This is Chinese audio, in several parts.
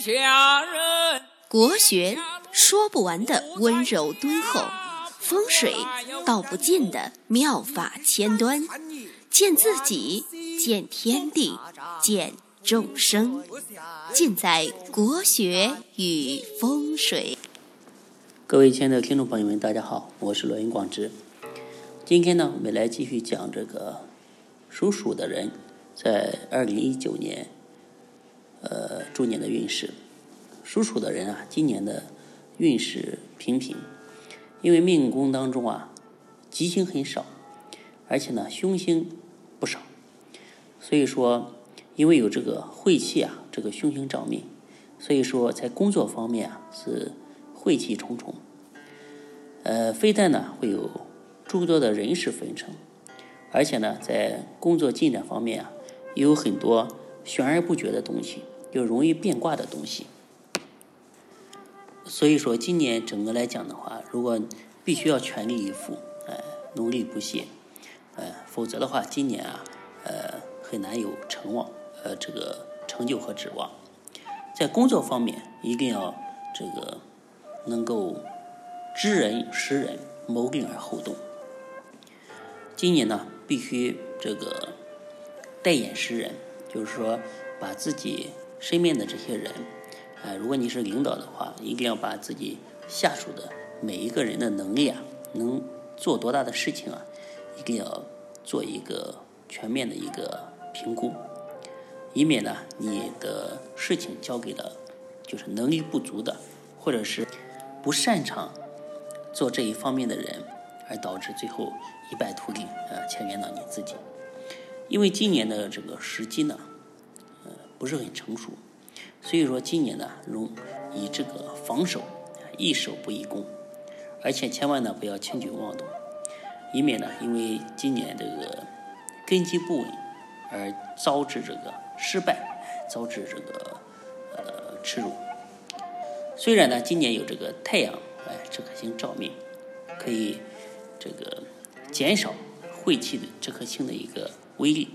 下人。国学说不完的温柔敦厚，风水道不尽的妙法千端，见自己，见天地，见众生，尽在国学与风水。各位亲爱的听众朋友们，大家好，我是罗云广之。今天呢，我们来继续讲这个属鼠的人在二零一九年呃猪年的运势。属鼠的人啊，今年的运势平平，因为命宫当中啊吉星很少，而且呢凶星不少，所以说因为有这个晦气啊，这个凶星照命，所以说在工作方面啊是。晦气重重，呃，非但呢会有诸多的人事纷呈，而且呢在工作进展方面啊，也有很多悬而不决的东西，又容易变卦的东西。所以说，今年整个来讲的话，如果必须要全力以赴，哎，努力不懈，呃，否则的话，今年啊，呃，很难有成望，呃，这个成就和指望。在工作方面，一定要这个。能够知人识人，谋定而后动。今年呢，必须这个带眼识人，就是说把自己身边的这些人，啊，如果你是领导的话，一定要把自己下属的每一个人的能力啊，能做多大的事情啊，一定要做一个全面的一个评估，以免呢你的事情交给了就是能力不足的，或者是。不擅长做这一方面的人，而导致最后一败涂地，呃，牵连到你自己。因为今年的这个时机呢，不是很成熟，所以说今年呢，容以这个防守，易守不易攻，而且千万呢不要轻举妄动，以免呢因为今年这个根基不稳而招致这个失败，招致这个呃耻辱。虽然呢，今年有这个太阳哎这颗星照面，可以这个减少晦气的这颗星的一个威力，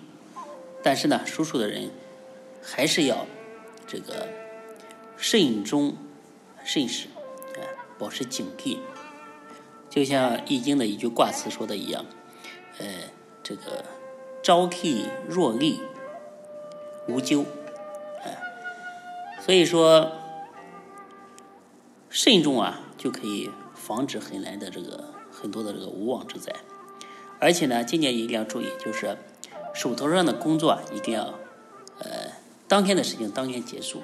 但是呢，属鼠的人还是要这个慎终慎始，啊，保持警惕。就像《易经》的一句卦辞说的一样，呃，这个朝气若厉，无咎，哎，所以说。慎重啊，就可以防止很来的这个很多的这个无妄之灾。而且呢，今年一定要注意，就是手头上的工作，一定要当天的事情当天结束，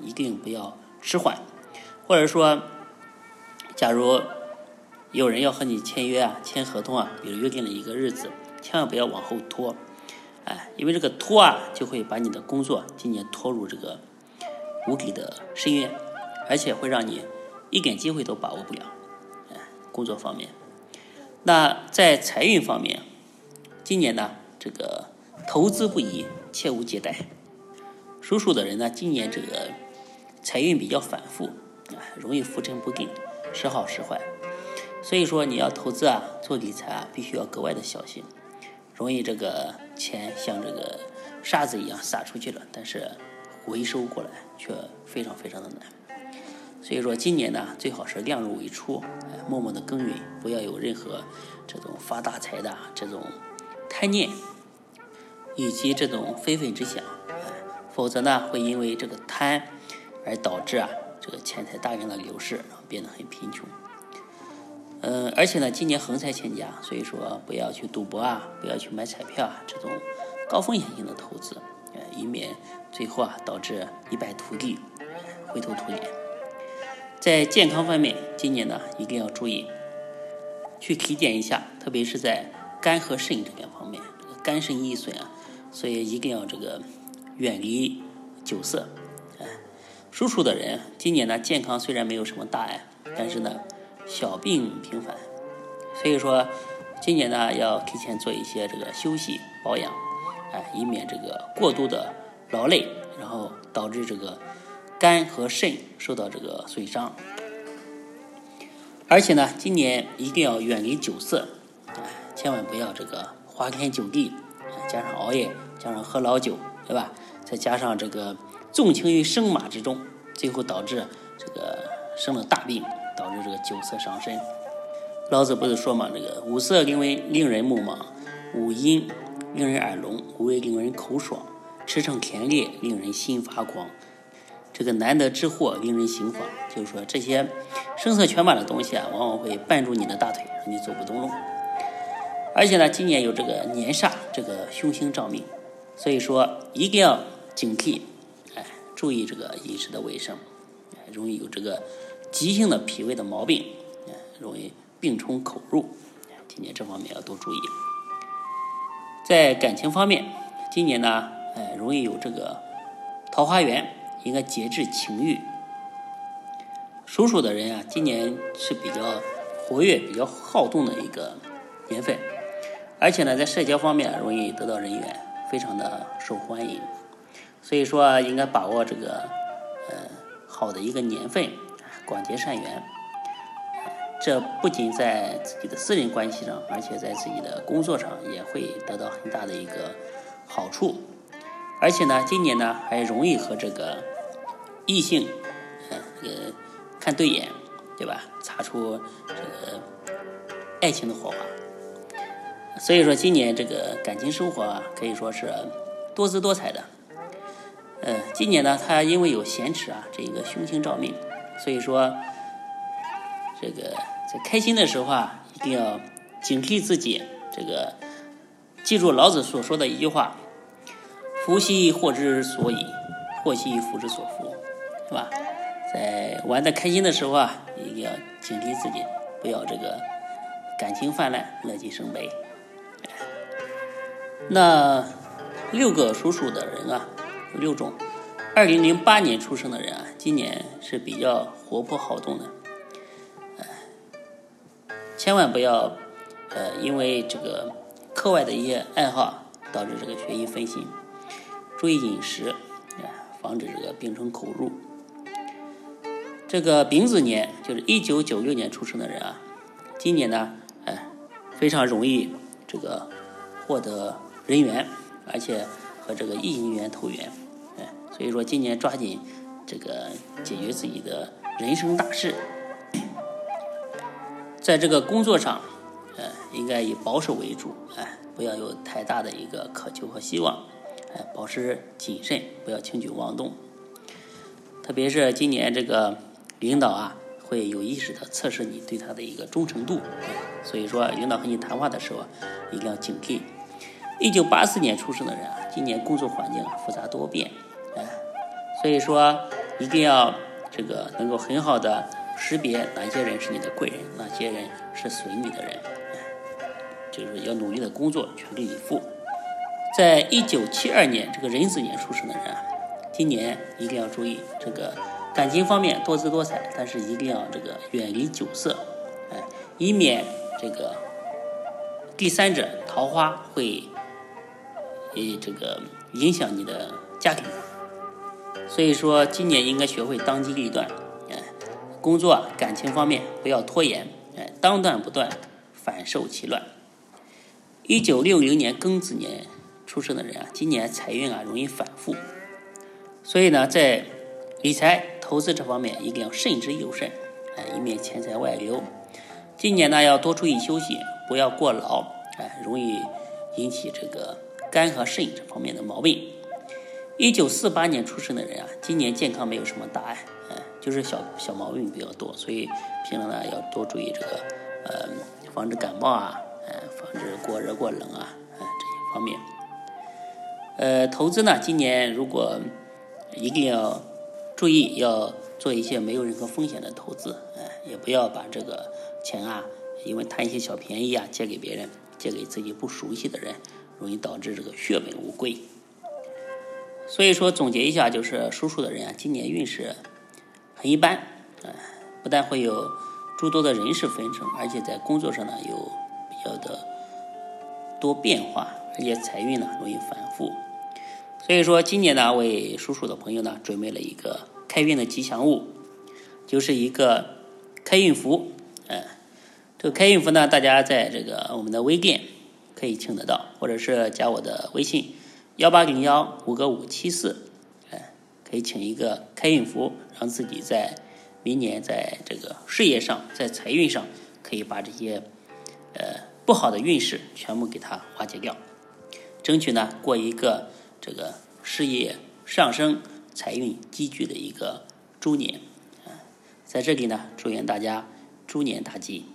一定不要迟缓。或者说，假如有人要和你签约啊、签合同啊，比如约定了一个日子，千万不要往后拖，哎，因为这个拖啊，就会把你的工作今年拖入这个无底的深渊。而且会让你一点机会都把握不了，哎，工作方面。那在财运方面，今年呢，这个投资不宜，切勿借贷。属鼠的人呢，今年这个财运比较反复，啊，容易浮沉不定，时好时坏。所以说，你要投资啊，做理财啊，必须要格外的小心，容易这个钱像这个沙子一样撒出去了，但是回收过来却非常非常的难。所以说，今年呢，最好是量入为出，哎，默默的耕耘，不要有任何这种发大财的这种贪念，以及这种非分之想，否则呢，会因为这个贪而导致啊，这个钱财大量的流失，然后变得很贫穷。嗯，而且呢，今年横财欠佳，所以说不要去赌博啊，不要去买彩票啊，这种高风险性的投资，哎，以免最后啊导致一败涂地，灰头土脸。在健康方面，今年呢一定要注意去体检一下，特别是在肝和肾这两方面，肝肾易损啊，所以一定要这个远离酒色。哎，属鼠的人今年呢健康虽然没有什么大碍，但是呢小病频繁，所以说今年呢要提前做一些这个休息保养，哎，以免这个过度的劳累，然后导致这个。肝和肾受到这个损伤，而且呢，今年一定要远离酒色，哎，千万不要这个花天酒地，加上熬夜，加上喝老酒，对吧？再加上这个纵情于生马之中，最后导致这个生了大病，导致这个酒色伤身。老子不是说嘛，这个五色令为令人目盲，五音令人耳聋，五味令人口爽，驰骋甜猎令人心发狂。这个难得之货令人心慌，就是说这些声色犬马的东西啊，往往会绊住你的大腿，让你走不动路。而且呢，今年有这个年煞，这个凶星照命，所以说一定要警惕，哎，注意这个饮食的卫生，容易有这个急性的脾胃的毛病，哎，容易。病从口入，今年这方面要多注意。在感情方面，今年呢，哎，容易有这个桃花源，应该节制情欲。属鼠的人啊，今年是比较活跃、比较好动的一个年份，而且呢，在社交方面容易得到人缘，非常的受欢迎。所以说，应该把握这个呃好的一个年份，广结善缘。这不仅在自己的私人关系上，而且在自己的工作上也会得到很大的一个好处。而且呢，今年呢还容易和这个异性，呃，看对眼，对吧？擦出这个爱情的火花。所以说，今年这个感情生活啊，可以说是多姿多彩的。呃，今年呢，他因为有咸池啊，这个凶星照命，所以说。这个在开心的时候啊，一定要警惕自己。这个记住老子所说的一句话：“福兮祸之所以，祸兮福之所伏。”是吧？在玩的开心的时候啊，一定要警惕自己，不要这个感情泛滥，乐极生悲。那六个属鼠的人啊，六种，二零零八年出生的人啊，今年是比较活泼好动的。千万不要，呃，因为这个课外的一些爱好导致这个学习分心。注意饮食，防止这个病从口入。这个丙子年就是一九九六年出生的人啊，今年呢，哎，非常容易这个获得人缘，而且和这个异性缘投缘，哎，所以说今年抓紧这个解决自己的人生大事。在这个工作上，呃，应该以保守为主，哎，不要有太大的一个渴求和希望，哎，保持谨慎，不要轻举妄动。特别是今年这个领导啊，会有意识的测试你对他的一个忠诚度，所以说领导和你谈话的时候一定要警惕。一九八四年出生的人啊，今年工作环境复杂多变，哎，所以说一定要这个能够很好的。识别哪些人是你的贵人，哪些人是损你的人，就是要努力的工作，全力以赴。在一九七二年这个壬子年出生的人啊，今年一定要注意这个感情方面多姿多彩，但是一定要这个远离酒色，哎，以免这个第三者桃花会，呃，这个影响你的家庭。所以说，今年应该学会当机立断。哎工作、感情方面不要拖延，哎，当断不断，反受其乱。一九六零年庚子年出生的人啊，今年财运啊容易反复，所以呢，在理财、投资这方面一定要慎之又慎，哎，以免钱财外流。今年呢，要多注意休息，不要过劳，哎，容易引起这个肝和肾这方面的毛病。一九四八年出生的人啊，今年健康没有什么大碍。嗯就是小小毛病比较多，所以平常呢要多注意这个，呃，防止感冒啊，呃，防止过热过冷啊，呃，这些方面。呃，投资呢，今年如果一定要注意，要做一些没有任何风险的投资，哎，也不要把这个钱啊，因为贪一些小便宜啊，借给别人，借给自己不熟悉的人，容易导致这个血本无归。所以说，总结一下，就是属鼠的人啊，今年运势。很一般，啊，不但会有诸多的人事纷争，而且在工作上呢有比较的多变化，而且财运呢容易反复。所以说今年呢为属鼠的朋友呢准备了一个开运的吉祥物，就是一个开运符。嗯，这个开运符呢，大家在这个我们的微店可以请得到，或者是加我的微信幺八零幺五个五七四。可以请一个开运符，让自己在明年在这个事业上、在财运上，可以把这些呃不好的运势全部给它化解掉，争取呢过一个这个事业上升、财运积聚的一个猪年。在这里呢，祝愿大家猪年大吉。